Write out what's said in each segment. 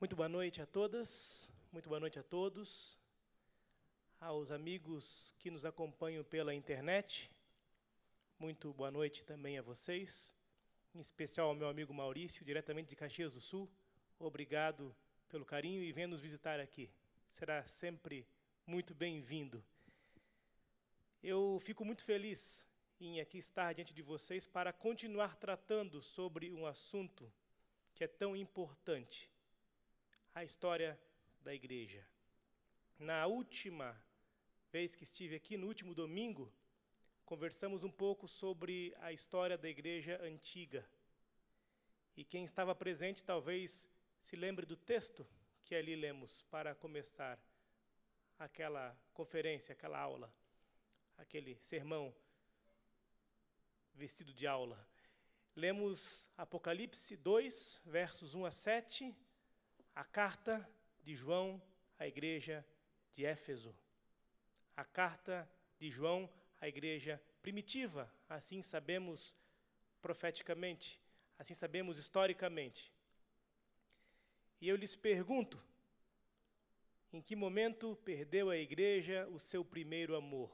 Muito boa noite a todas, muito boa noite a todos, aos amigos que nos acompanham pela internet, muito boa noite também a vocês, em especial ao meu amigo Maurício, diretamente de Caxias do Sul. Obrigado pelo carinho e venha nos visitar aqui. Será sempre muito bem-vindo. Eu fico muito feliz em aqui estar diante de vocês para continuar tratando sobre um assunto que é tão importante a história da igreja. Na última vez que estive aqui, no último domingo, conversamos um pouco sobre a história da igreja antiga. E quem estava presente talvez se lembre do texto que ali lemos para começar aquela conferência, aquela aula, aquele sermão vestido de aula. Lemos Apocalipse 2, versos 1 a 7 a carta de João à igreja de Éfeso. A carta de João à igreja primitiva, assim sabemos profeticamente, assim sabemos historicamente. E eu lhes pergunto: em que momento perdeu a igreja o seu primeiro amor?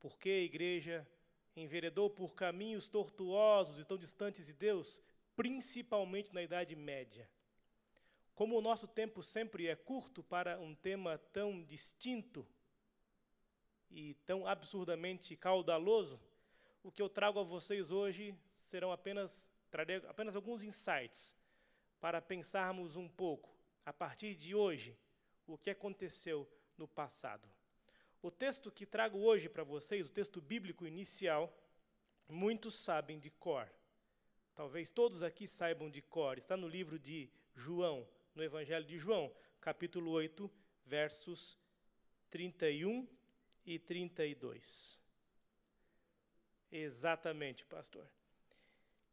Por que a igreja enveredou por caminhos tortuosos e tão distantes de Deus, principalmente na Idade Média? Como o nosso tempo sempre é curto para um tema tão distinto e tão absurdamente caudaloso, o que eu trago a vocês hoje serão apenas trarei apenas alguns insights para pensarmos um pouco a partir de hoje o que aconteceu no passado. O texto que trago hoje para vocês, o texto bíblico inicial, muitos sabem de cor. Talvez todos aqui saibam de cor. Está no livro de João, no Evangelho de João, capítulo 8, versos 31 e 32. Exatamente, pastor.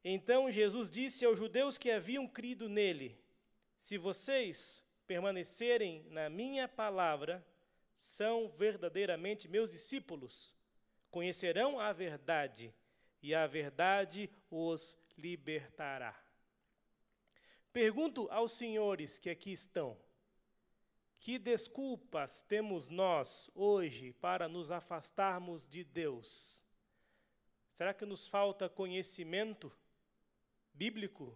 Então Jesus disse aos judeus que haviam crido nele: Se vocês permanecerem na minha palavra, são verdadeiramente meus discípulos. Conhecerão a verdade, e a verdade os libertará. Pergunto aos senhores que aqui estão: que desculpas temos nós hoje para nos afastarmos de Deus? Será que nos falta conhecimento bíblico?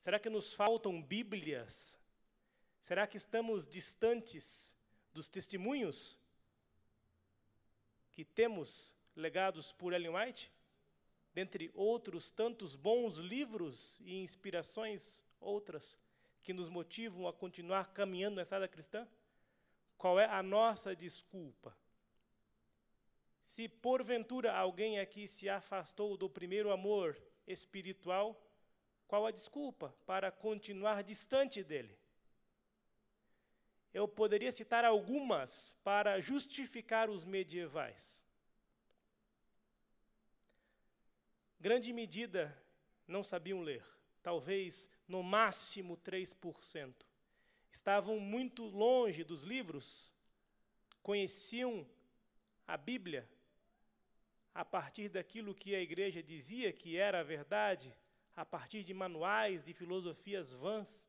Será que nos faltam Bíblias? Será que estamos distantes dos testemunhos que temos legados por Ellen White? Dentre outros tantos bons livros e inspirações outras que nos motivam a continuar caminhando na estrada cristã? Qual é a nossa desculpa? Se porventura alguém aqui se afastou do primeiro amor espiritual, qual a desculpa para continuar distante dele? Eu poderia citar algumas para justificar os medievais. Grande medida não sabiam ler talvez no máximo 3%. Estavam muito longe dos livros, conheciam a Bíblia a partir daquilo que a igreja dizia que era a verdade, a partir de manuais, de filosofias vãs,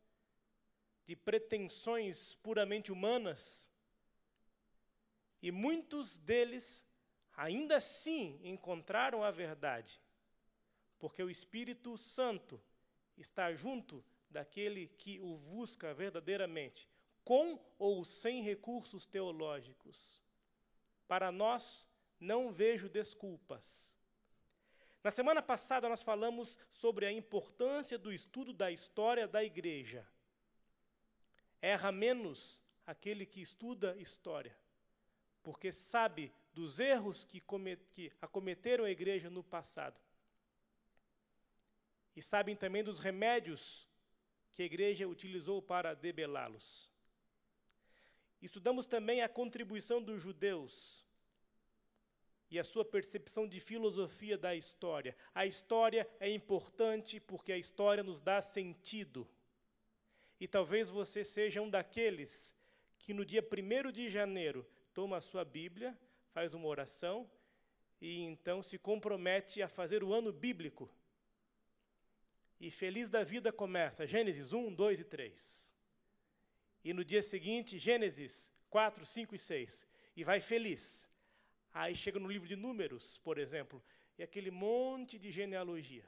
de pretensões puramente humanas. E muitos deles ainda assim encontraram a verdade, porque o Espírito Santo está junto daquele que o busca verdadeiramente, com ou sem recursos teológicos. Para nós, não vejo desculpas. Na semana passada, nós falamos sobre a importância do estudo da história da igreja. Erra menos aquele que estuda história, porque sabe dos erros que acometeram a igreja no passado e sabem também dos remédios que a igreja utilizou para debelá-los. Estudamos também a contribuição dos judeus e a sua percepção de filosofia da história. A história é importante porque a história nos dá sentido. E talvez você seja um daqueles que no dia 1 de janeiro toma a sua Bíblia, faz uma oração e então se compromete a fazer o ano bíblico e feliz da vida começa. Gênesis 1, 2 e 3. E no dia seguinte, Gênesis 4, 5 e 6. E vai feliz. Aí chega no livro de Números, por exemplo, e aquele monte de genealogia.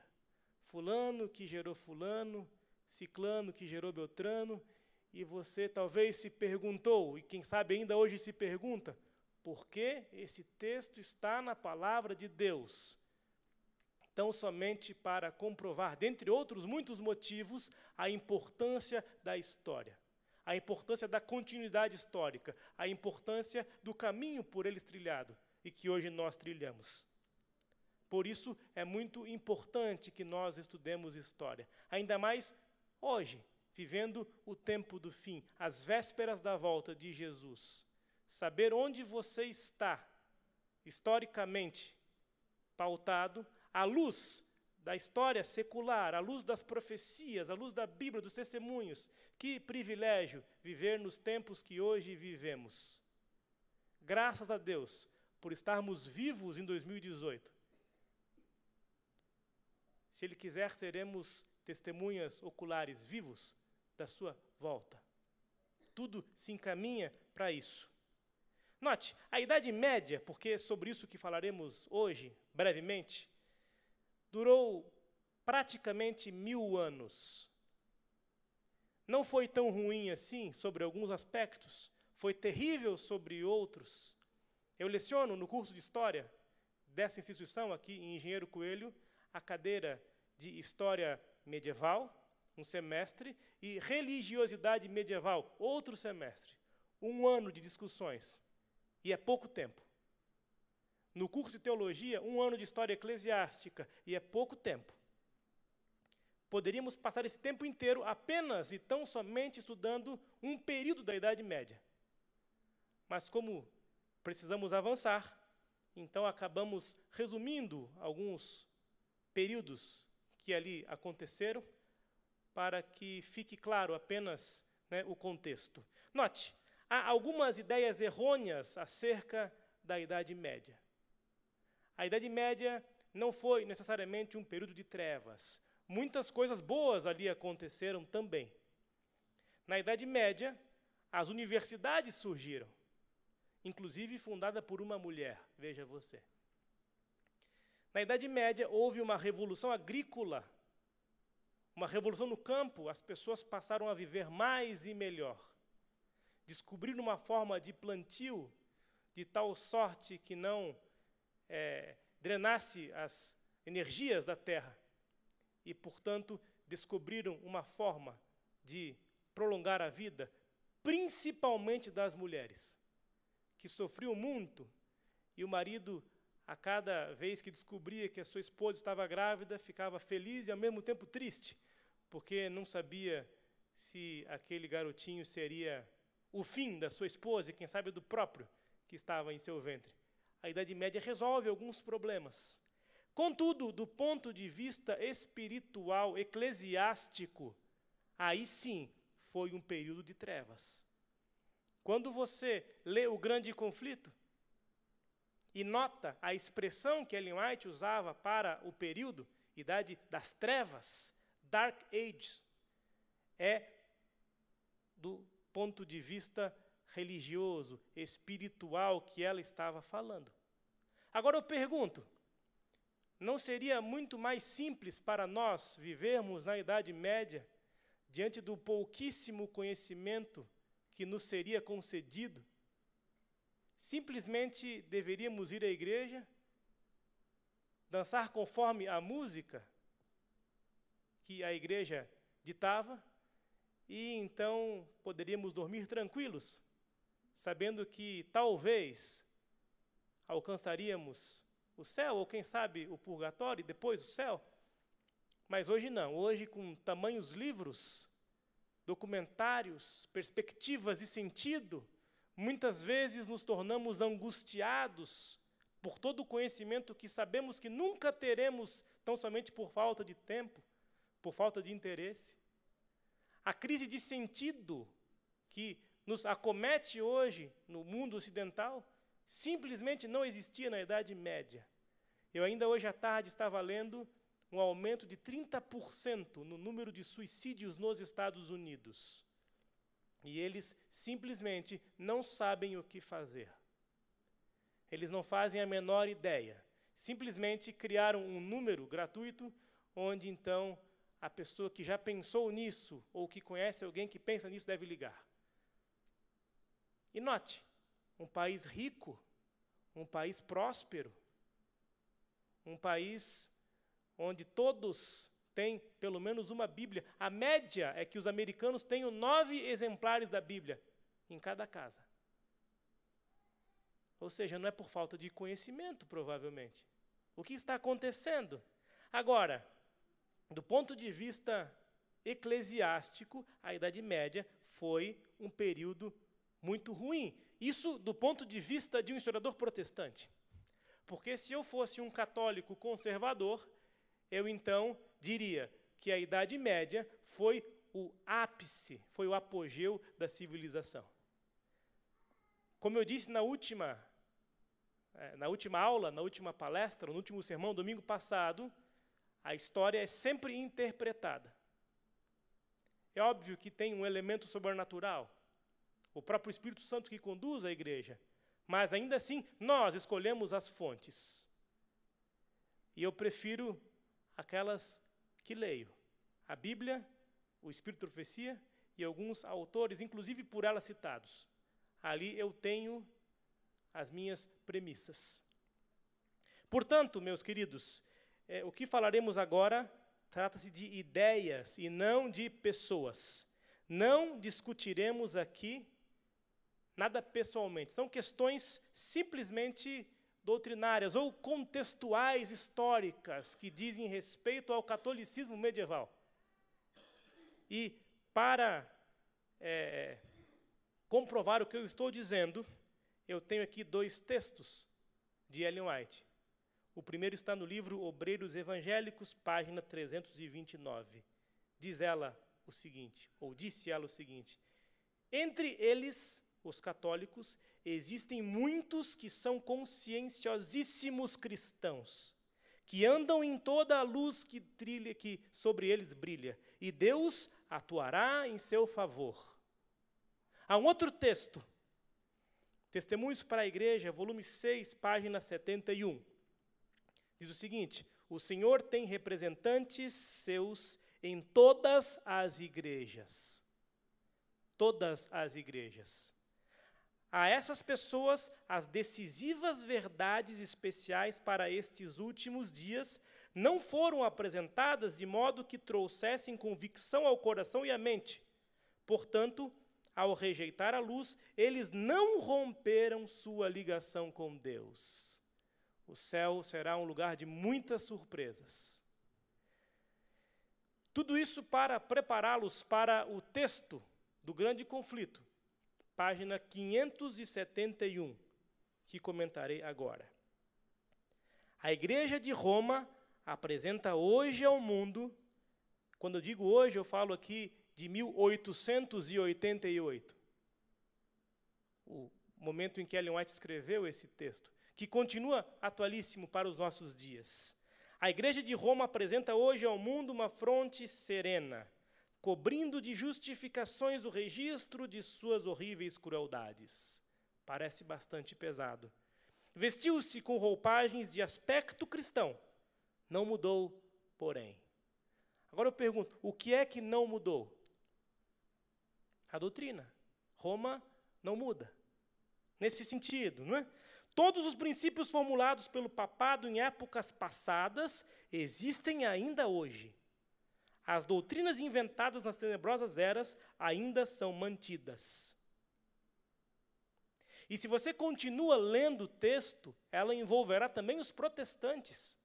Fulano que gerou Fulano, Ciclano que gerou Beltrano, e você talvez se perguntou, e quem sabe ainda hoje se pergunta, por que esse texto está na palavra de Deus? Tão somente para comprovar, dentre outros muitos motivos, a importância da história, a importância da continuidade histórica, a importância do caminho por eles trilhado e que hoje nós trilhamos. Por isso é muito importante que nós estudemos história, ainda mais hoje, vivendo o tempo do fim, as vésperas da volta de Jesus. Saber onde você está, historicamente pautado, à luz da história secular, à luz das profecias, à luz da Bíblia, dos testemunhos. Que privilégio viver nos tempos que hoje vivemos. Graças a Deus por estarmos vivos em 2018. Se Ele quiser, seremos testemunhas oculares vivos da Sua volta. Tudo se encaminha para isso. Note, a Idade Média, porque é sobre isso que falaremos hoje, brevemente, durou praticamente mil anos. Não foi tão ruim assim sobre alguns aspectos, foi terrível sobre outros. Eu leciono no curso de História dessa instituição aqui em Engenheiro Coelho a cadeira de História Medieval, um semestre, e Religiosidade Medieval, outro semestre. Um ano de discussões. E é pouco tempo. No curso de Teologia, um ano de História Eclesiástica, e é pouco tempo. Poderíamos passar esse tempo inteiro apenas e tão somente estudando um período da Idade Média. Mas, como precisamos avançar, então acabamos resumindo alguns períodos que ali aconteceram, para que fique claro apenas né, o contexto. Note, há algumas ideias errôneas acerca da Idade Média. A Idade Média não foi necessariamente um período de trevas. Muitas coisas boas ali aconteceram também. Na Idade Média, as universidades surgiram, inclusive fundada por uma mulher, veja você. Na Idade Média, houve uma revolução agrícola, uma revolução no campo, as pessoas passaram a viver mais e melhor. Descobriram uma forma de plantio de tal sorte que não é, drenasse as energias da terra. E, portanto, descobriram uma forma de prolongar a vida, principalmente das mulheres, que sofriam muito e o marido a cada vez que descobria que a sua esposa estava grávida, ficava feliz e ao mesmo tempo triste, porque não sabia se aquele garotinho seria o fim da sua esposa e, quem sabe, do próprio que estava em seu ventre. A Idade Média resolve alguns problemas. Contudo, do ponto de vista espiritual, eclesiástico, aí sim foi um período de trevas. Quando você lê o grande conflito, e nota a expressão que Ellen White usava para o período, idade das trevas, Dark Ages, é do ponto de vista religioso, espiritual que ela estava falando. Agora eu pergunto: não seria muito mais simples para nós vivermos na Idade Média, diante do pouquíssimo conhecimento que nos seria concedido, Simplesmente deveríamos ir à igreja, dançar conforme a música que a igreja ditava, e então poderíamos dormir tranquilos, sabendo que talvez alcançaríamos o céu, ou quem sabe o purgatório e depois o céu. Mas hoje não, hoje com tamanhos livros, documentários, perspectivas e sentido, Muitas vezes nos tornamos angustiados por todo o conhecimento que sabemos que nunca teremos, tão somente por falta de tempo, por falta de interesse. A crise de sentido que nos acomete hoje no mundo ocidental simplesmente não existia na Idade Média. Eu ainda hoje à tarde estava lendo um aumento de 30% no número de suicídios nos Estados Unidos. E eles simplesmente não sabem o que fazer. Eles não fazem a menor ideia. Simplesmente criaram um número gratuito onde então a pessoa que já pensou nisso ou que conhece alguém que pensa nisso deve ligar. E note, um país rico, um país próspero, um país onde todos têm pelo menos uma Bíblia. A média é que os americanos tenham nove exemplares da Bíblia em cada casa. Ou seja, não é por falta de conhecimento, provavelmente. O que está acontecendo? Agora, do ponto de vista eclesiástico, a Idade Média foi um período muito ruim. Isso do ponto de vista de um historiador protestante. Porque se eu fosse um católico conservador, eu então diria que a Idade Média foi o ápice, foi o apogeu da civilização. Como eu disse na última, é, na última aula, na última palestra, no último sermão, domingo passado, a história é sempre interpretada. É óbvio que tem um elemento sobrenatural, o próprio Espírito Santo que conduz a igreja, mas ainda assim nós escolhemos as fontes. E eu prefiro aquelas que leio. A Bíblia, o Espírito de Profecia e alguns autores, inclusive por ela citados. Ali eu tenho as minhas premissas. Portanto, meus queridos, é, o que falaremos agora trata-se de ideias e não de pessoas. Não discutiremos aqui nada pessoalmente. São questões simplesmente doutrinárias ou contextuais históricas que dizem respeito ao catolicismo medieval. E para é, comprovar o que eu estou dizendo, eu tenho aqui dois textos de Ellen White. O primeiro está no livro Obreiros Evangélicos, página 329. Diz ela o seguinte, ou disse ela o seguinte: Entre eles, os católicos, existem muitos que são conscienciosíssimos cristãos, que andam em toda a luz que trilha que sobre eles brilha, e Deus atuará em seu favor. Há um outro texto, Testemunhos para a Igreja, volume 6, página 71. Diz o seguinte: O Senhor tem representantes seus em todas as igrejas. Todas as igrejas. A essas pessoas, as decisivas verdades especiais para estes últimos dias não foram apresentadas de modo que trouxessem convicção ao coração e à mente. Portanto, ao rejeitar a luz, eles não romperam sua ligação com Deus o céu será um lugar de muitas surpresas. Tudo isso para prepará-los para o texto do grande conflito, página 571, que comentarei agora. A Igreja de Roma apresenta hoje ao mundo, quando eu digo hoje, eu falo aqui de 1888, o momento em que Ellen White escreveu esse texto que continua atualíssimo para os nossos dias. A Igreja de Roma apresenta hoje ao mundo uma fronte serena, cobrindo de justificações o registro de suas horríveis crueldades. Parece bastante pesado. Vestiu-se com roupagens de aspecto cristão. Não mudou, porém. Agora eu pergunto: o que é que não mudou? A doutrina. Roma não muda. Nesse sentido, não é? Todos os princípios formulados pelo papado em épocas passadas existem ainda hoje. As doutrinas inventadas nas tenebrosas eras ainda são mantidas. E se você continua lendo o texto, ela envolverá também os protestantes.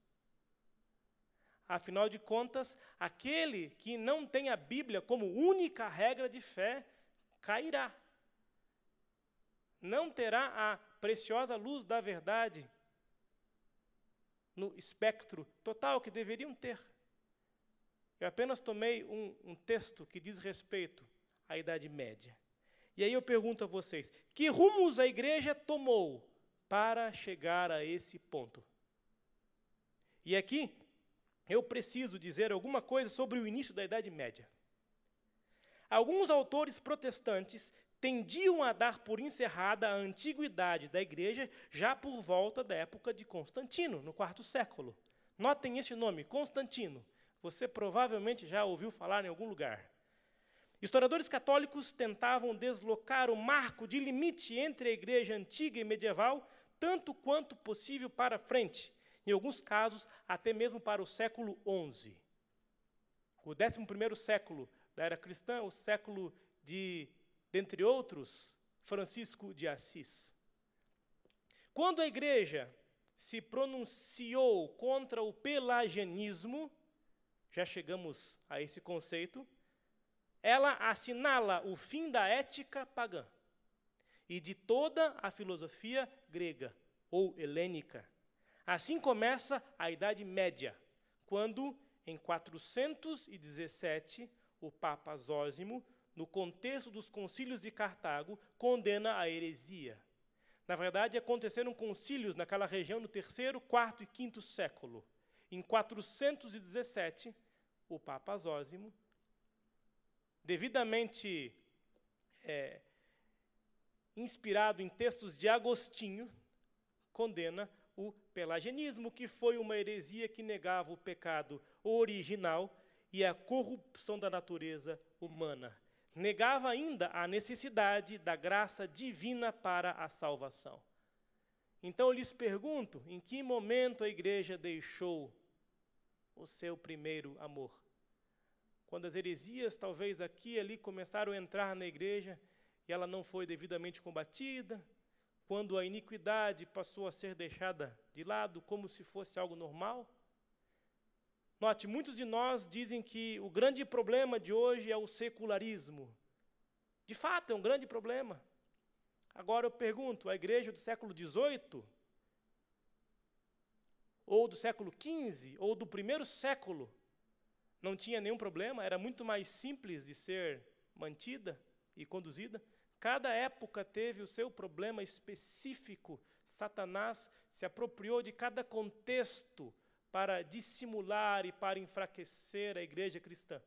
Afinal de contas, aquele que não tem a Bíblia como única regra de fé cairá. Não terá a preciosa luz da verdade no espectro total que deveriam ter. Eu apenas tomei um, um texto que diz respeito à Idade Média. E aí eu pergunto a vocês: que rumos a igreja tomou para chegar a esse ponto? E aqui eu preciso dizer alguma coisa sobre o início da Idade Média. alguns autores protestantes tendiam a dar por encerrada a antiguidade da igreja já por volta da época de Constantino, no quarto século. Notem esse nome, Constantino. Você provavelmente já ouviu falar em algum lugar. Historiadores católicos tentavam deslocar o marco de limite entre a igreja antiga e medieval tanto quanto possível para frente, em alguns casos até mesmo para o século XI. O 11 século da era cristã, o século de dentre outros, Francisco de Assis. Quando a igreja se pronunciou contra o pelagianismo, já chegamos a esse conceito, ela assinala o fim da ética pagã e de toda a filosofia grega ou helênica. Assim começa a Idade Média, quando, em 417, o Papa Zósimo no contexto dos concílios de Cartago, condena a heresia. Na verdade, aconteceram concílios naquela região no terceiro, quarto e quinto século. Em 417, o Papa Zósimo, devidamente é, inspirado em textos de Agostinho, condena o pelagianismo, que foi uma heresia que negava o pecado original e a corrupção da natureza humana negava ainda a necessidade da graça divina para a salvação. Então eu lhes pergunto: em que momento a igreja deixou o seu primeiro amor? Quando as heresias, talvez aqui e ali, começaram a entrar na igreja e ela não foi devidamente combatida, quando a iniquidade passou a ser deixada de lado como se fosse algo normal? Note, muitos de nós dizem que o grande problema de hoje é o secularismo. De fato, é um grande problema. Agora eu pergunto: a igreja do século XVIII, ou do século XV, ou do primeiro século, não tinha nenhum problema? Era muito mais simples de ser mantida e conduzida? Cada época teve o seu problema específico. Satanás se apropriou de cada contexto para dissimular e para enfraquecer a igreja cristã.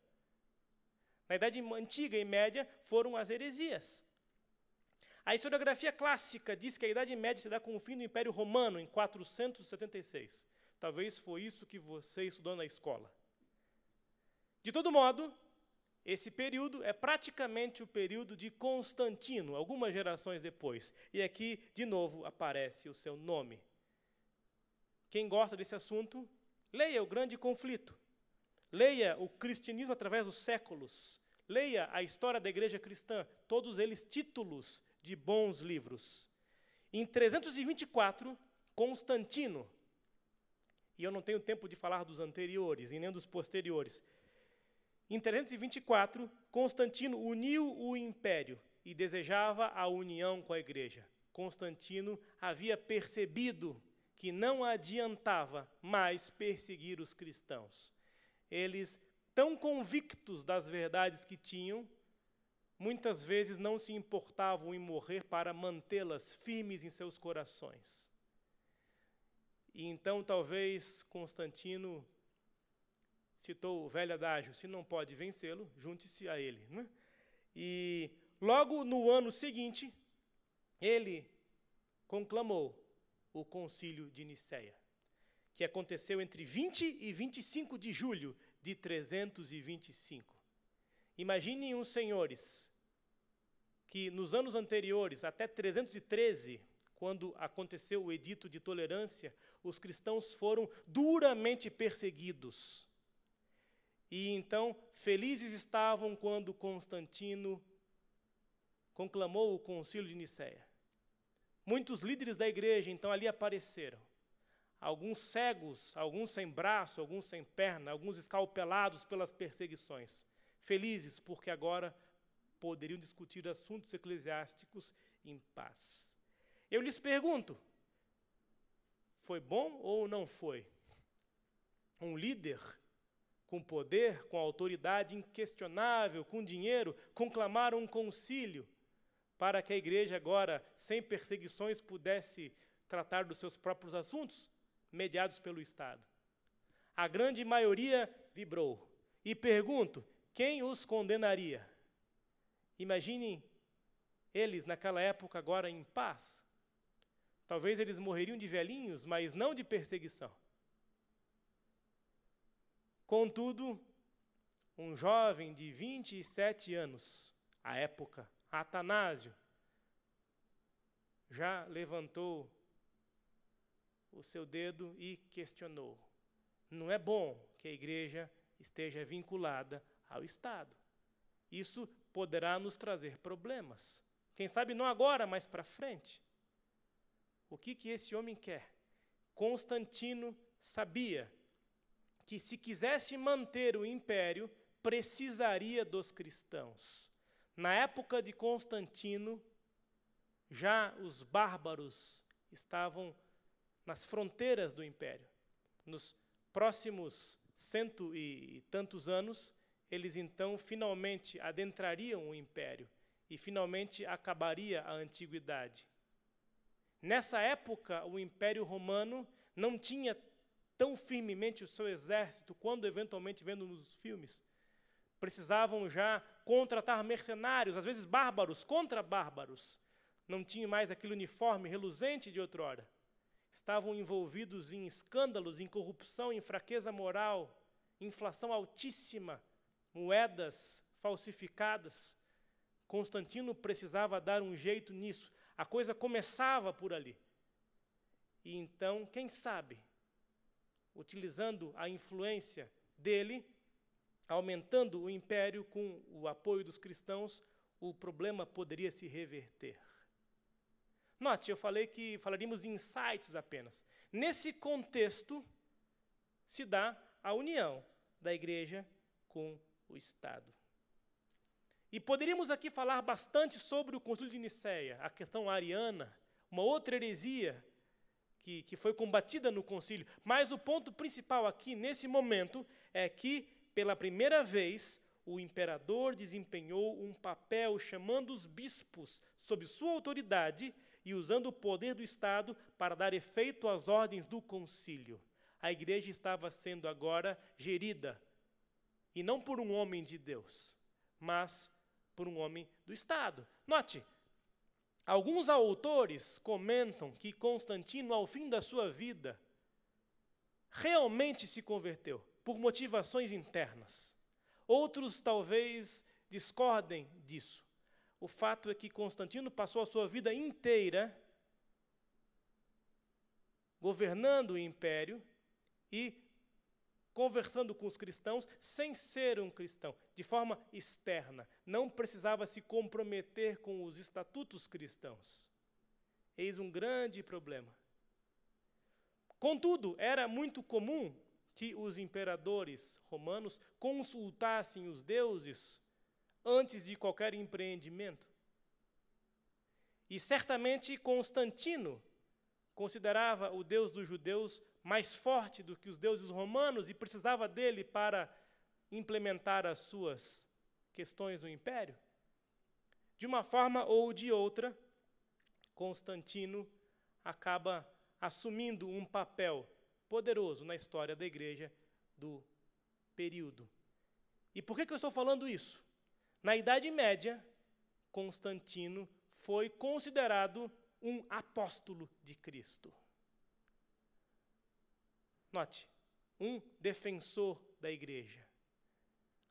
Na Idade Antiga e Média foram as heresias. A historiografia clássica diz que a Idade Média se dá com o fim do Império Romano, em 476. Talvez foi isso que você estudou na escola. De todo modo, esse período é praticamente o período de Constantino, algumas gerações depois. E aqui, de novo, aparece o seu nome. Quem gosta desse assunto Leia o grande conflito. Leia o cristianismo através dos séculos. Leia a história da igreja cristã, todos eles títulos de bons livros. Em 324, Constantino, e eu não tenho tempo de falar dos anteriores e nem dos posteriores. Em 324, Constantino uniu o império e desejava a união com a igreja. Constantino havia percebido que não adiantava mais perseguir os cristãos. Eles, tão convictos das verdades que tinham, muitas vezes não se importavam em morrer para mantê-las firmes em seus corações. E então, talvez, Constantino citou o velho adágio: se não pode vencê-lo, junte-se a ele. Né? E logo no ano seguinte, ele conclamou o concílio de Nicéia, que aconteceu entre 20 e 25 de julho de 325. Imaginem os senhores que nos anos anteriores, até 313, quando aconteceu o edito de tolerância, os cristãos foram duramente perseguidos. E então, felizes estavam quando Constantino conclamou o concílio de Nicéia. Muitos líderes da igreja então ali apareceram. Alguns cegos, alguns sem braço, alguns sem perna, alguns escalpelados pelas perseguições. Felizes porque agora poderiam discutir assuntos eclesiásticos em paz. Eu lhes pergunto: foi bom ou não foi? Um líder com poder, com autoridade inquestionável, com dinheiro, conclamar um concílio para que a igreja agora, sem perseguições, pudesse tratar dos seus próprios assuntos, mediados pelo Estado. A grande maioria vibrou. E pergunto: quem os condenaria? Imaginem eles naquela época agora em paz. Talvez eles morreriam de velhinhos, mas não de perseguição. Contudo, um jovem de 27 anos, à época, Atanásio, já levantou o seu dedo e questionou: não é bom que a igreja esteja vinculada ao Estado. Isso poderá nos trazer problemas. Quem sabe não agora, mas para frente. O que, que esse homem quer? Constantino sabia que se quisesse manter o império, precisaria dos cristãos. Na época de Constantino, já os bárbaros estavam nas fronteiras do império. Nos próximos cento e tantos anos, eles então finalmente adentrariam o império e finalmente acabaria a antiguidade. Nessa época, o Império Romano não tinha tão firmemente o seu exército quando eventualmente vendo nos filmes. Precisavam já contratar mercenários, às vezes bárbaros, contra bárbaros. Não tinham mais aquele uniforme reluzente de outrora estavam envolvidos em escândalos, em corrupção, em fraqueza moral, inflação altíssima, moedas falsificadas. Constantino precisava dar um jeito nisso. A coisa começava por ali. E então, quem sabe, utilizando a influência dele, aumentando o império com o apoio dos cristãos, o problema poderia se reverter. Note, eu falei que falaríamos de insights apenas. Nesse contexto, se dá a união da igreja com o Estado. E poderíamos aqui falar bastante sobre o Concílio de Nicéia, a questão ariana, uma outra heresia que, que foi combatida no concílio. Mas o ponto principal aqui, nesse momento, é que, pela primeira vez, o imperador desempenhou um papel chamando os bispos, sob sua autoridade, e usando o poder do Estado para dar efeito às ordens do concílio. A igreja estava sendo agora gerida, e não por um homem de Deus, mas por um homem do Estado. Note, alguns autores comentam que Constantino, ao fim da sua vida, realmente se converteu por motivações internas. Outros talvez discordem disso. O fato é que Constantino passou a sua vida inteira governando o império e conversando com os cristãos sem ser um cristão, de forma externa. Não precisava se comprometer com os estatutos cristãos. Eis um grande problema. Contudo, era muito comum que os imperadores romanos consultassem os deuses antes de qualquer empreendimento. E certamente Constantino considerava o Deus dos judeus mais forte do que os deuses romanos e precisava dele para implementar as suas questões no império. De uma forma ou de outra, Constantino acaba assumindo um papel poderoso na história da igreja do período. E por que, que eu estou falando isso? Na Idade Média, Constantino foi considerado um apóstolo de Cristo. Note, um defensor da igreja.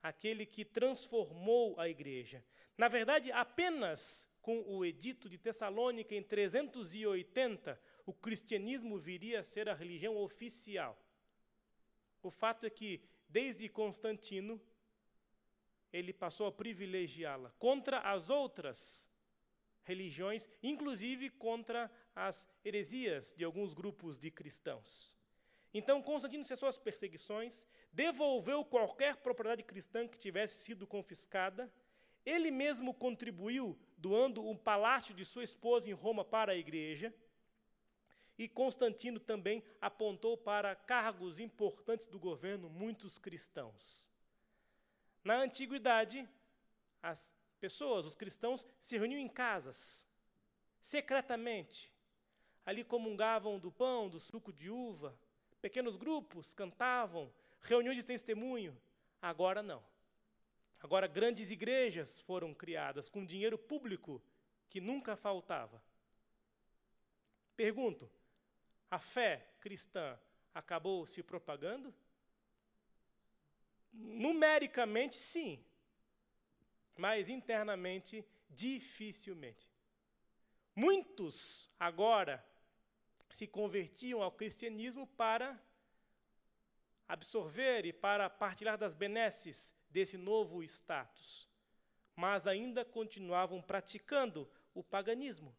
Aquele que transformou a igreja. Na verdade, apenas com o Edito de Tessalônica em 380, o cristianismo viria a ser a religião oficial. O fato é que, desde Constantino, ele passou a privilegiá-la contra as outras religiões, inclusive contra as heresias de alguns grupos de cristãos. Então, Constantino cessou as perseguições, devolveu qualquer propriedade cristã que tivesse sido confiscada, ele mesmo contribuiu doando um palácio de sua esposa em Roma para a igreja, e Constantino também apontou para cargos importantes do governo muitos cristãos. Na antiguidade, as pessoas, os cristãos, se reuniam em casas, secretamente. Ali comungavam do pão, do suco de uva, pequenos grupos cantavam, reuniões de testemunho. Agora não. Agora, grandes igrejas foram criadas com dinheiro público que nunca faltava. Pergunto: a fé cristã acabou se propagando? Numericamente, sim, mas internamente, dificilmente. Muitos agora se convertiam ao cristianismo para absorver e para partilhar das benesses desse novo status, mas ainda continuavam praticando o paganismo.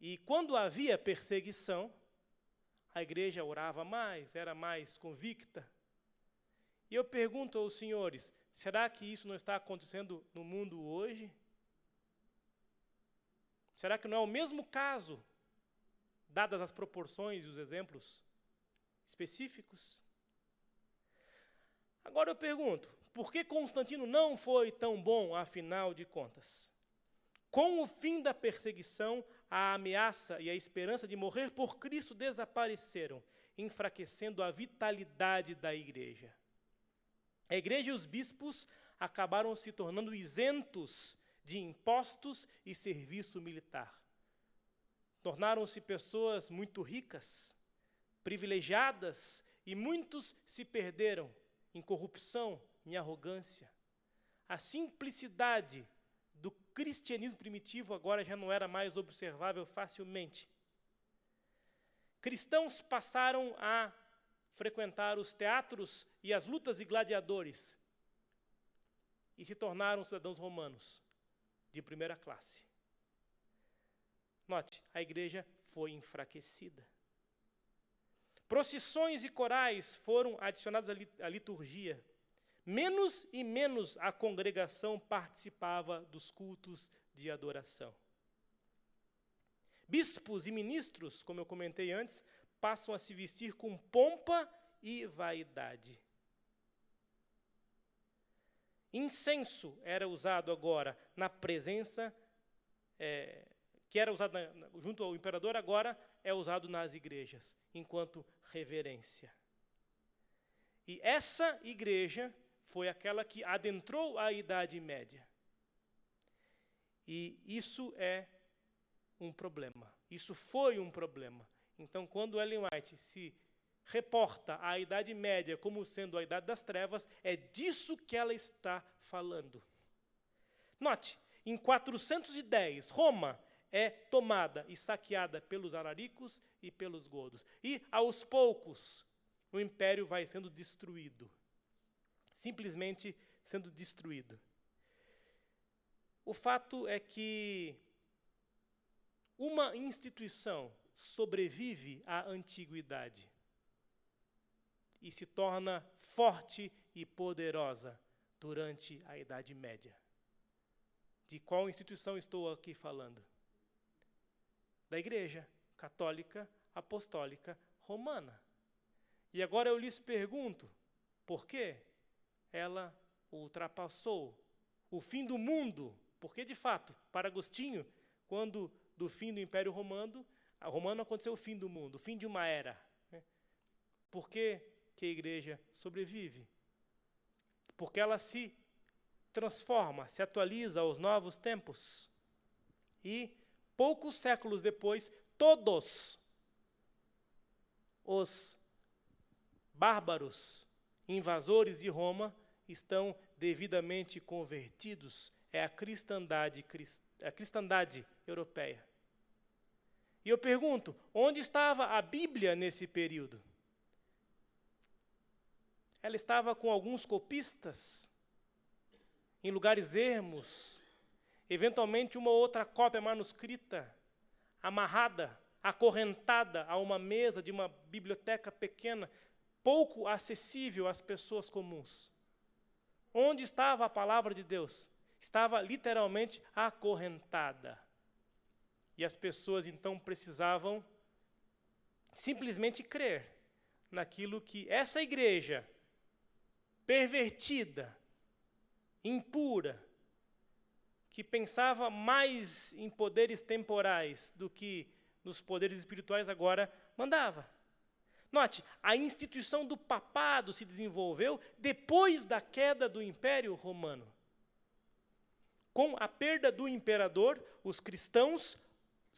E quando havia perseguição, a igreja orava mais, era mais convicta. E eu pergunto aos senhores: será que isso não está acontecendo no mundo hoje? Será que não é o mesmo caso, dadas as proporções e os exemplos específicos? Agora eu pergunto: por que Constantino não foi tão bom, afinal de contas? Com o fim da perseguição, a ameaça e a esperança de morrer por Cristo desapareceram, enfraquecendo a vitalidade da igreja. A igreja e os bispos acabaram se tornando isentos de impostos e serviço militar. Tornaram-se pessoas muito ricas, privilegiadas, e muitos se perderam em corrupção, em arrogância. A simplicidade do cristianismo primitivo agora já não era mais observável facilmente. Cristãos passaram a frequentar os teatros e as lutas de gladiadores e se tornaram cidadãos romanos de primeira classe. Note, a igreja foi enfraquecida. Procissões e corais foram adicionados à liturgia. Menos e menos a congregação participava dos cultos de adoração. Bispos e ministros, como eu comentei antes, passam a se vestir com pompa e vaidade. Incenso era usado agora na presença, é, que era usado na, junto ao imperador, agora é usado nas igrejas, enquanto reverência. E essa igreja foi aquela que adentrou a Idade Média. E isso é um problema. Isso foi um problema. Então, quando Ellen White se reporta a Idade Média como sendo a Idade das Trevas, é disso que ela está falando. Note, em 410, Roma é tomada e saqueada pelos araricos e pelos godos. E, aos poucos, o império vai sendo destruído. Simplesmente sendo destruído. O fato é que uma instituição sobrevive à antiguidade e se torna forte e poderosa durante a Idade Média. De qual instituição estou aqui falando? Da Igreja Católica Apostólica Romana. E agora eu lhes pergunto, por que ela ultrapassou o fim do mundo? Porque, de fato, para Agostinho, quando do fim do Império Romano, a Romano aconteceu o fim do mundo, o fim de uma era. Né? Por que que a igreja sobrevive. Porque ela se transforma, se atualiza aos novos tempos. E, poucos séculos depois, todos os bárbaros, invasores de Roma, estão devidamente convertidos. É a cristandade, a cristandade europeia. E eu pergunto: onde estava a Bíblia nesse período? Ela estava com alguns copistas em lugares ermos, eventualmente uma outra cópia manuscrita, amarrada, acorrentada a uma mesa de uma biblioteca pequena, pouco acessível às pessoas comuns. Onde estava a palavra de Deus? Estava literalmente acorrentada. E as pessoas então precisavam simplesmente crer naquilo que essa igreja pervertida, impura, que pensava mais em poderes temporais do que nos poderes espirituais, agora mandava. Note, a instituição do papado se desenvolveu depois da queda do Império Romano. Com a perda do imperador, os cristãos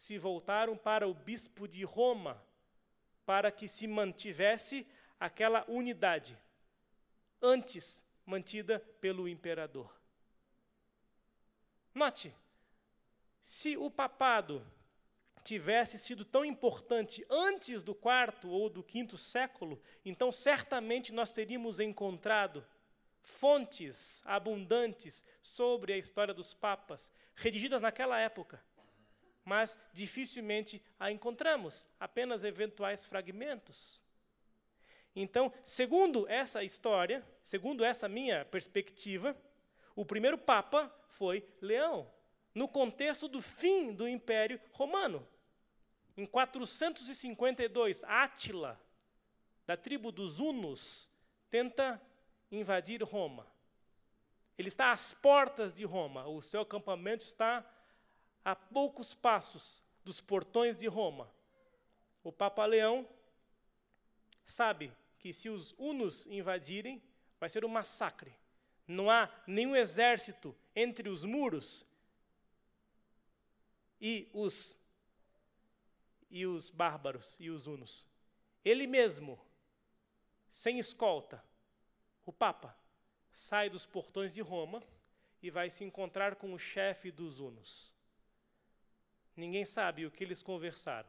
se voltaram para o bispo de Roma, para que se mantivesse aquela unidade, antes mantida pelo imperador. Note, se o papado tivesse sido tão importante antes do quarto ou do quinto século, então certamente nós teríamos encontrado fontes abundantes sobre a história dos papas, redigidas naquela época. Mas dificilmente a encontramos, apenas eventuais fragmentos. Então, segundo essa história, segundo essa minha perspectiva, o primeiro papa foi Leão, no contexto do fim do Império Romano. Em 452, Átila, da tribo dos Hunos, tenta invadir Roma. Ele está às portas de Roma, o seu acampamento está a poucos passos dos portões de Roma. O Papa Leão sabe que se os hunos invadirem, vai ser um massacre. Não há nenhum exército entre os muros e os e os bárbaros e os hunos. Ele mesmo, sem escolta, o Papa, sai dos portões de Roma e vai se encontrar com o chefe dos hunos. Ninguém sabe o que eles conversaram.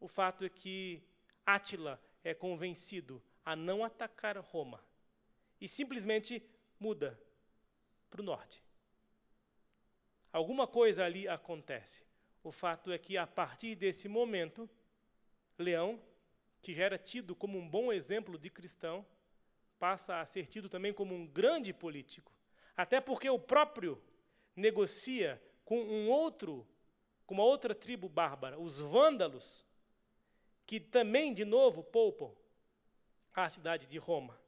O fato é que Átila é convencido a não atacar Roma e simplesmente muda para o norte. Alguma coisa ali acontece. O fato é que, a partir desse momento, Leão, que já era tido como um bom exemplo de cristão, passa a ser tido também como um grande político. Até porque o próprio negocia com um outro, com uma outra tribo bárbara, os vândalos, que também, de novo, poupam a cidade de Roma.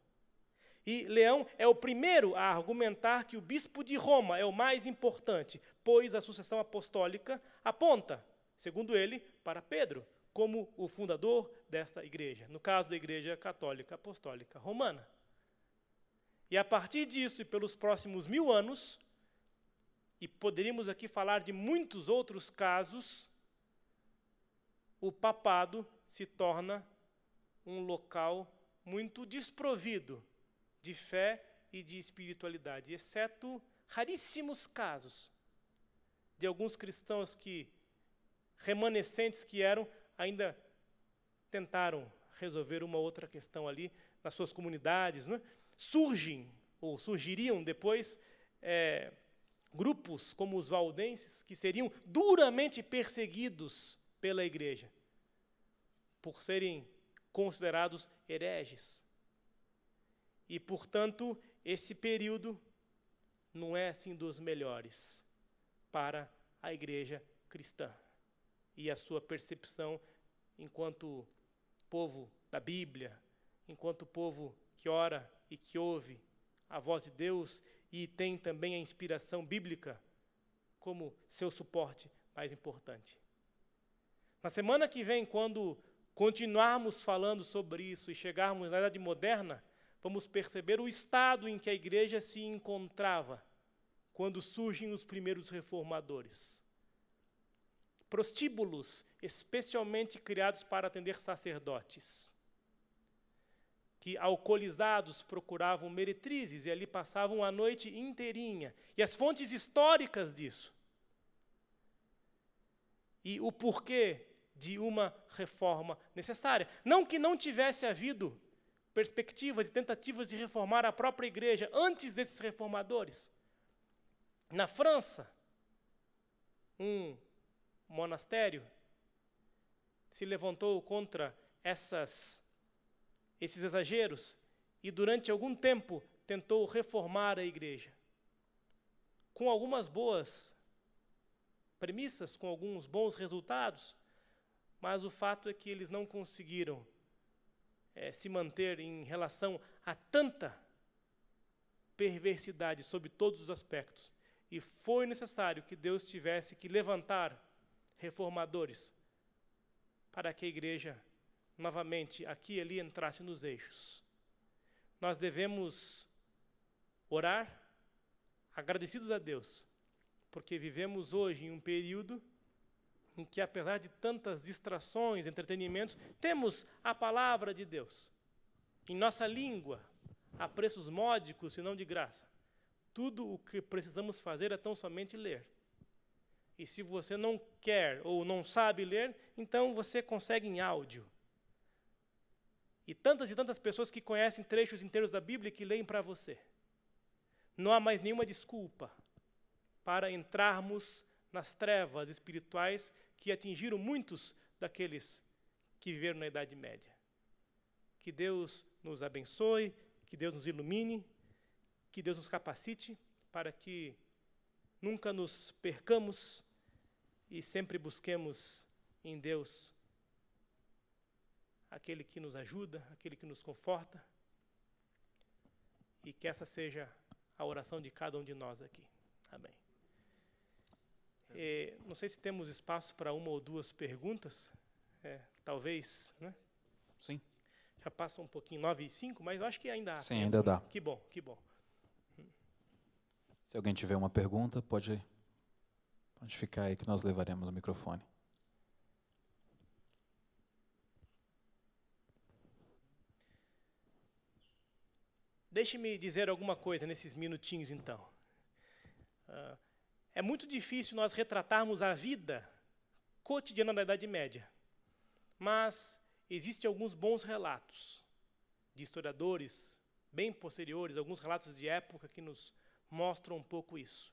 E Leão é o primeiro a argumentar que o bispo de Roma é o mais importante, pois a sucessão apostólica aponta, segundo ele, para Pedro, como o fundador desta igreja, no caso da Igreja Católica Apostólica Romana. E a partir disso, e pelos próximos mil anos, e poderíamos aqui falar de muitos outros casos, o papado se torna um local muito desprovido de fé e de espiritualidade, exceto raríssimos casos de alguns cristãos que, remanescentes que eram, ainda tentaram resolver uma outra questão ali nas suas comunidades. É? Surgem, ou surgiriam depois, é, grupos como os valdenses, que seriam duramente perseguidos pela igreja, por serem considerados hereges. E, portanto, esse período não é assim dos melhores para a igreja cristã e a sua percepção enquanto povo da Bíblia, enquanto povo que ora e que ouve a voz de Deus e tem também a inspiração bíblica como seu suporte mais importante. Na semana que vem, quando continuarmos falando sobre isso e chegarmos na Idade Moderna, vamos perceber o estado em que a igreja se encontrava quando surgem os primeiros reformadores. Prostíbulos, especialmente criados para atender sacerdotes, que alcoolizados procuravam meretrizes e ali passavam a noite inteirinha. E as fontes históricas disso. E o porquê de uma reforma necessária. Não que não tivesse havido perspectivas e tentativas de reformar a própria igreja antes desses reformadores. Na França, um monastério se levantou contra essas, esses exageros e, durante algum tempo, tentou reformar a igreja. Com algumas boas premissas, com alguns bons resultados, mas o fato é que eles não conseguiram é, se manter em relação a tanta perversidade sob todos os aspectos. E foi necessário que Deus tivesse que levantar reformadores para que a igreja novamente aqui e ali entrasse nos eixos. Nós devemos orar agradecidos a Deus, porque vivemos hoje em um período em que, apesar de tantas distrações, entretenimentos, temos a palavra de Deus em nossa língua, a preços módicos, e não de graça. Tudo o que precisamos fazer é tão somente ler. E se você não quer ou não sabe ler, então você consegue em áudio. E tantas e tantas pessoas que conhecem trechos inteiros da Bíblia que leem para você. Não há mais nenhuma desculpa para entrarmos nas trevas espirituais que atingiram muitos daqueles que viveram na Idade Média. Que Deus nos abençoe, que Deus nos ilumine, que Deus nos capacite para que nunca nos percamos e sempre busquemos em Deus aquele que nos ajuda, aquele que nos conforta, e que essa seja a oração de cada um de nós aqui. Amém. Não sei se temos espaço para uma ou duas perguntas, é, talvez, né? Sim. Já passa um pouquinho, 9 e 5, mas eu acho que ainda há. Sim, ainda dá. Que bom, que bom. Se alguém tiver uma pergunta, pode, pode ficar aí que nós levaremos o microfone. Deixe-me dizer alguma coisa nesses minutinhos, então. Uh, é muito difícil nós retratarmos a vida cotidiana da Idade Média, mas existem alguns bons relatos de historiadores bem posteriores, alguns relatos de época que nos mostram um pouco isso.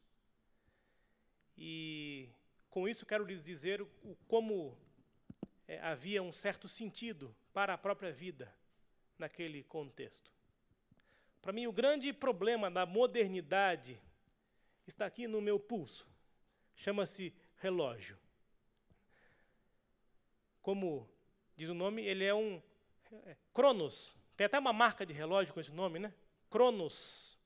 E com isso quero lhes dizer o, como é, havia um certo sentido para a própria vida naquele contexto. Para mim, o grande problema da modernidade está aqui no meu pulso. Chama-se relógio. Como diz o nome, ele é um é, Cronos. Tem até uma marca de relógio com esse nome, né? Cronos.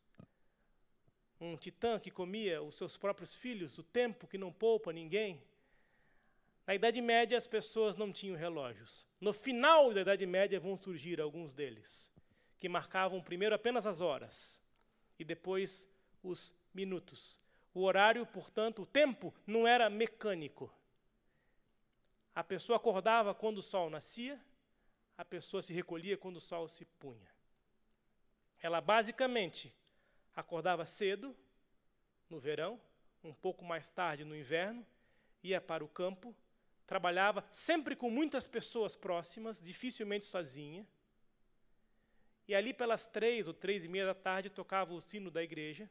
Um titã que comia os seus próprios filhos, o tempo que não poupa ninguém. Na Idade Média, as pessoas não tinham relógios. No final da Idade Média, vão surgir alguns deles que marcavam primeiro apenas as horas e depois os minutos. O horário, portanto, o tempo não era mecânico. A pessoa acordava quando o sol nascia, a pessoa se recolhia quando o sol se punha. Ela basicamente acordava cedo no verão, um pouco mais tarde no inverno, ia para o campo, trabalhava sempre com muitas pessoas próximas, dificilmente sozinha e ali pelas três ou três e meia da tarde tocava o sino da igreja.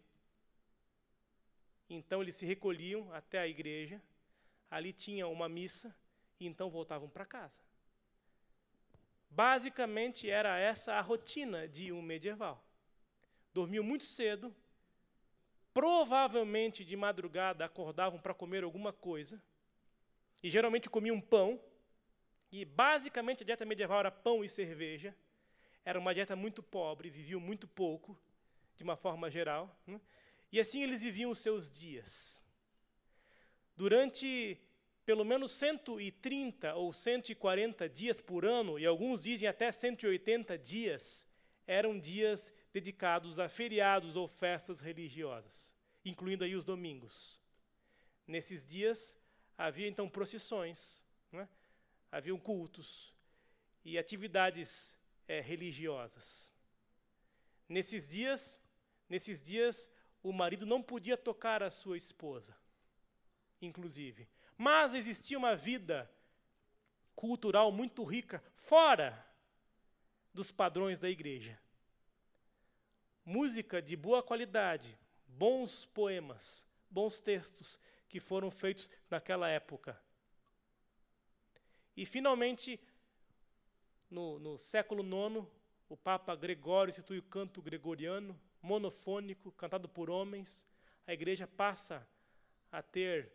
Então eles se recolhiam até a igreja. Ali tinha uma missa e então voltavam para casa. Basicamente era essa a rotina de um medieval. Dormiam muito cedo, provavelmente de madrugada acordavam para comer alguma coisa, e geralmente comiam pão, e basicamente a dieta medieval era pão e cerveja. Era uma dieta muito pobre, viviam muito pouco, de uma forma geral. Né? E assim eles viviam os seus dias. Durante pelo menos 130 ou 140 dias por ano, e alguns dizem até 180 dias, eram dias dedicados a feriados ou festas religiosas, incluindo aí os domingos. Nesses dias havia então procissões, né? haviam cultos e atividades é, religiosas. Nesses dias, nesses dias, o marido não podia tocar a sua esposa, inclusive. Mas existia uma vida cultural muito rica fora dos padrões da igreja. Música de boa qualidade, bons poemas, bons textos que foram feitos naquela época. E finalmente no, no século IX, o Papa Gregório institui o canto gregoriano, monofônico, cantado por homens. A igreja passa a ter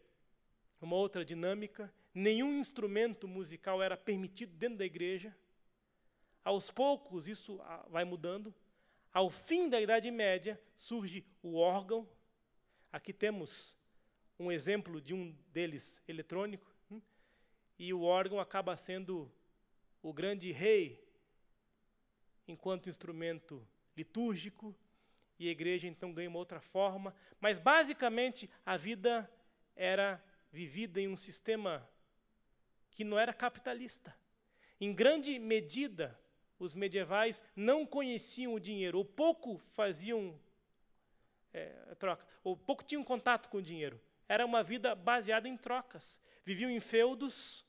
uma outra dinâmica. Nenhum instrumento musical era permitido dentro da igreja. Aos poucos, isso ah, vai mudando. Ao fim da Idade Média, surge o órgão. Aqui temos um exemplo de um deles eletrônico. Hum, e o órgão acaba sendo o grande rei enquanto instrumento litúrgico, e a igreja então ganha uma outra forma, mas basicamente a vida era vivida em um sistema que não era capitalista. Em grande medida, os medievais não conheciam o dinheiro, ou pouco faziam é, troca, ou pouco tinham contato com o dinheiro. Era uma vida baseada em trocas. Viviam em feudos,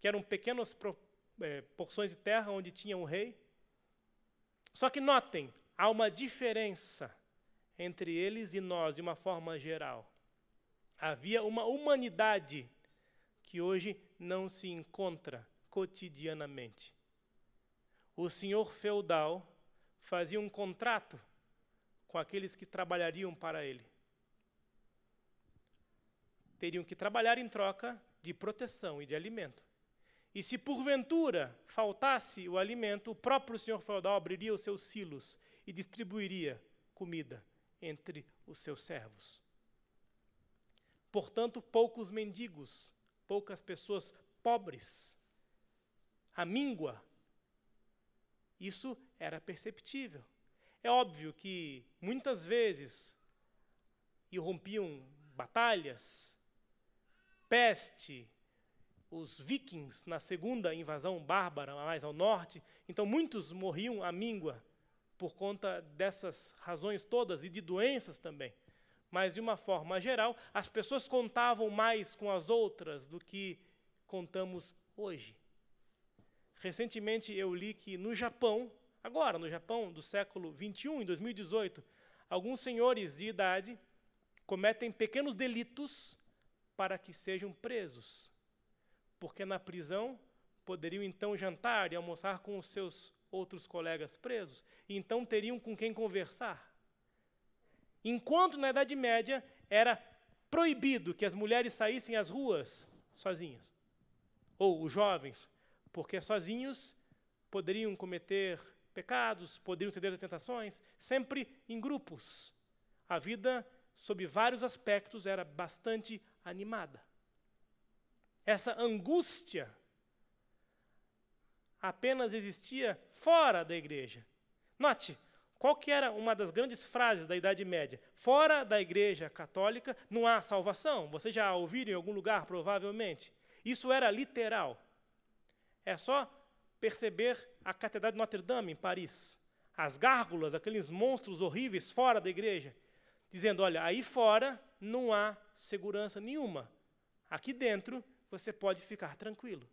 que eram pequenas pro, é, porções de terra onde tinha um rei. Só que notem, há uma diferença entre eles e nós, de uma forma geral. Havia uma humanidade que hoje não se encontra cotidianamente. O senhor feudal fazia um contrato com aqueles que trabalhariam para ele. Teriam que trabalhar em troca de proteção e de alimento. E se porventura faltasse o alimento, o próprio senhor feudal abriria os seus silos e distribuiria comida entre os seus servos. Portanto, poucos mendigos, poucas pessoas pobres, a míngua, isso era perceptível. É óbvio que muitas vezes irrompiam batalhas, peste, os vikings na segunda invasão bárbara mais ao norte, então muitos morriam à míngua por conta dessas razões todas e de doenças também. Mas de uma forma geral, as pessoas contavam mais com as outras do que contamos hoje. Recentemente eu li que no Japão, agora no Japão do século 21, em 2018, alguns senhores de idade cometem pequenos delitos para que sejam presos porque na prisão poderiam então jantar e almoçar com os seus outros colegas presos, e então teriam com quem conversar. Enquanto na Idade Média era proibido que as mulheres saíssem às ruas sozinhas, ou os jovens, porque sozinhos poderiam cometer pecados, poderiam ceder a tentações, sempre em grupos. A vida, sob vários aspectos, era bastante animada essa angústia apenas existia fora da igreja. Note, qual que era uma das grandes frases da Idade Média? Fora da igreja católica não há salvação. Você já ouviram em algum lugar, provavelmente. Isso era literal. É só perceber a Catedral de Notre-Dame, em Paris. As gárgulas, aqueles monstros horríveis fora da igreja, dizendo: olha, aí fora não há segurança nenhuma. Aqui dentro você pode ficar tranquilo.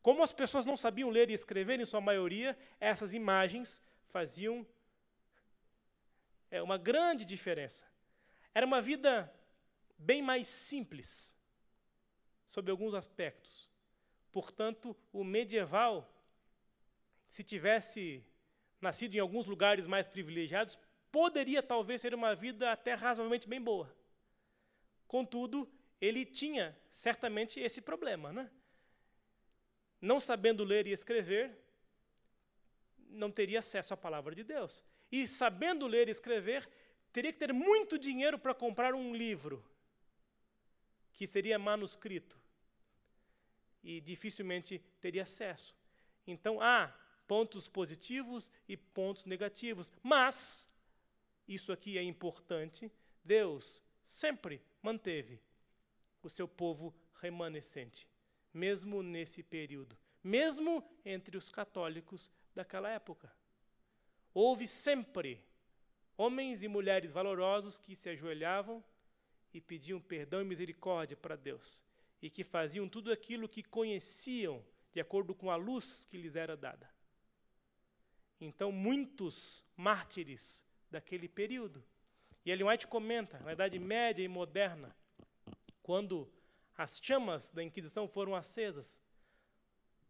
Como as pessoas não sabiam ler e escrever, em sua maioria, essas imagens faziam é, uma grande diferença. Era uma vida bem mais simples, sob alguns aspectos. Portanto, o medieval, se tivesse nascido em alguns lugares mais privilegiados, poderia talvez ser uma vida até razoavelmente bem boa. Contudo, ele tinha certamente esse problema. Né? Não sabendo ler e escrever, não teria acesso à palavra de Deus. E sabendo ler e escrever, teria que ter muito dinheiro para comprar um livro, que seria manuscrito. E dificilmente teria acesso. Então, há pontos positivos e pontos negativos. Mas, isso aqui é importante, Deus sempre manteve o seu povo remanescente, mesmo nesse período, mesmo entre os católicos daquela época. Houve sempre homens e mulheres valorosos que se ajoelhavam e pediam perdão e misericórdia para Deus, e que faziam tudo aquilo que conheciam de acordo com a luz que lhes era dada. Então, muitos mártires daquele período. E Ellen White comenta, na Idade Média e Moderna, quando as chamas da Inquisição foram acesas,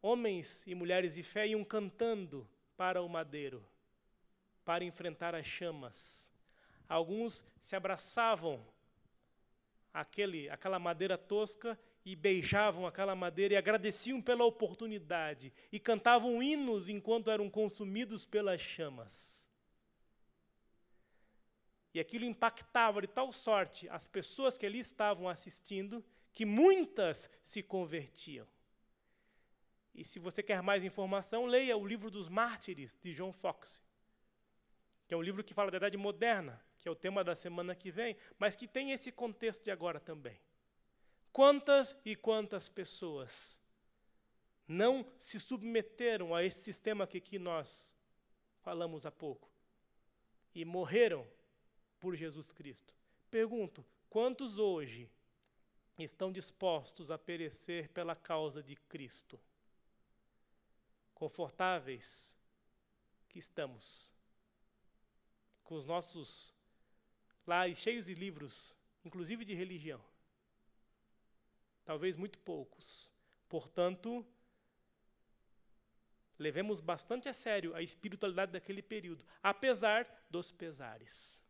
homens e mulheres de fé iam cantando para o madeiro, para enfrentar as chamas. Alguns se abraçavam àquele, àquela madeira tosca e beijavam aquela madeira e agradeciam pela oportunidade e cantavam hinos enquanto eram consumidos pelas chamas. E aquilo impactava de tal sorte as pessoas que ali estavam assistindo, que muitas se convertiam. E se você quer mais informação, leia o livro dos Mártires, de John Foxe, que é um livro que fala da Idade Moderna, que é o tema da semana que vem, mas que tem esse contexto de agora também. Quantas e quantas pessoas não se submeteram a esse sistema que aqui nós falamos há pouco e morreram por Jesus Cristo? Pergunto: quantos hoje estão dispostos a perecer pela causa de Cristo? Confortáveis que estamos, com os nossos lares cheios de livros, inclusive de religião. Talvez muito poucos. Portanto, levemos bastante a sério a espiritualidade daquele período, apesar dos pesares.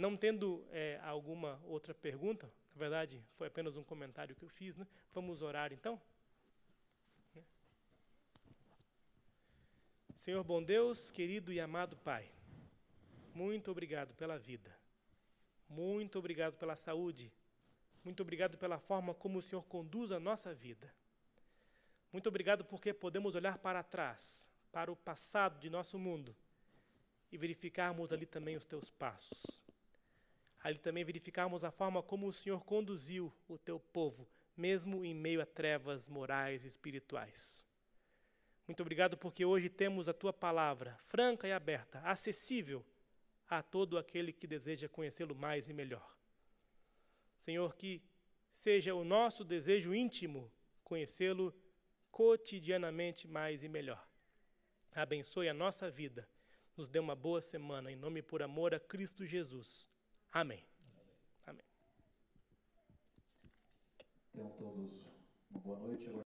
Não tendo é, alguma outra pergunta, na verdade, foi apenas um comentário que eu fiz, né? Vamos orar então? Senhor bom Deus, querido e amado Pai, muito obrigado pela vida, muito obrigado pela saúde, muito obrigado pela forma como o Senhor conduz a nossa vida. Muito obrigado porque podemos olhar para trás, para o passado de nosso mundo e verificarmos ali também os teus passos ali também verificarmos a forma como o Senhor conduziu o teu povo, mesmo em meio a trevas morais e espirituais. Muito obrigado porque hoje temos a tua palavra franca e aberta, acessível a todo aquele que deseja conhecê-lo mais e melhor. Senhor, que seja o nosso desejo íntimo conhecê-lo cotidianamente mais e melhor. Abençoe a nossa vida. Nos dê uma boa semana, em nome e por amor a Cristo Jesus. Amém. Amém. Tenham todos uma boa noite.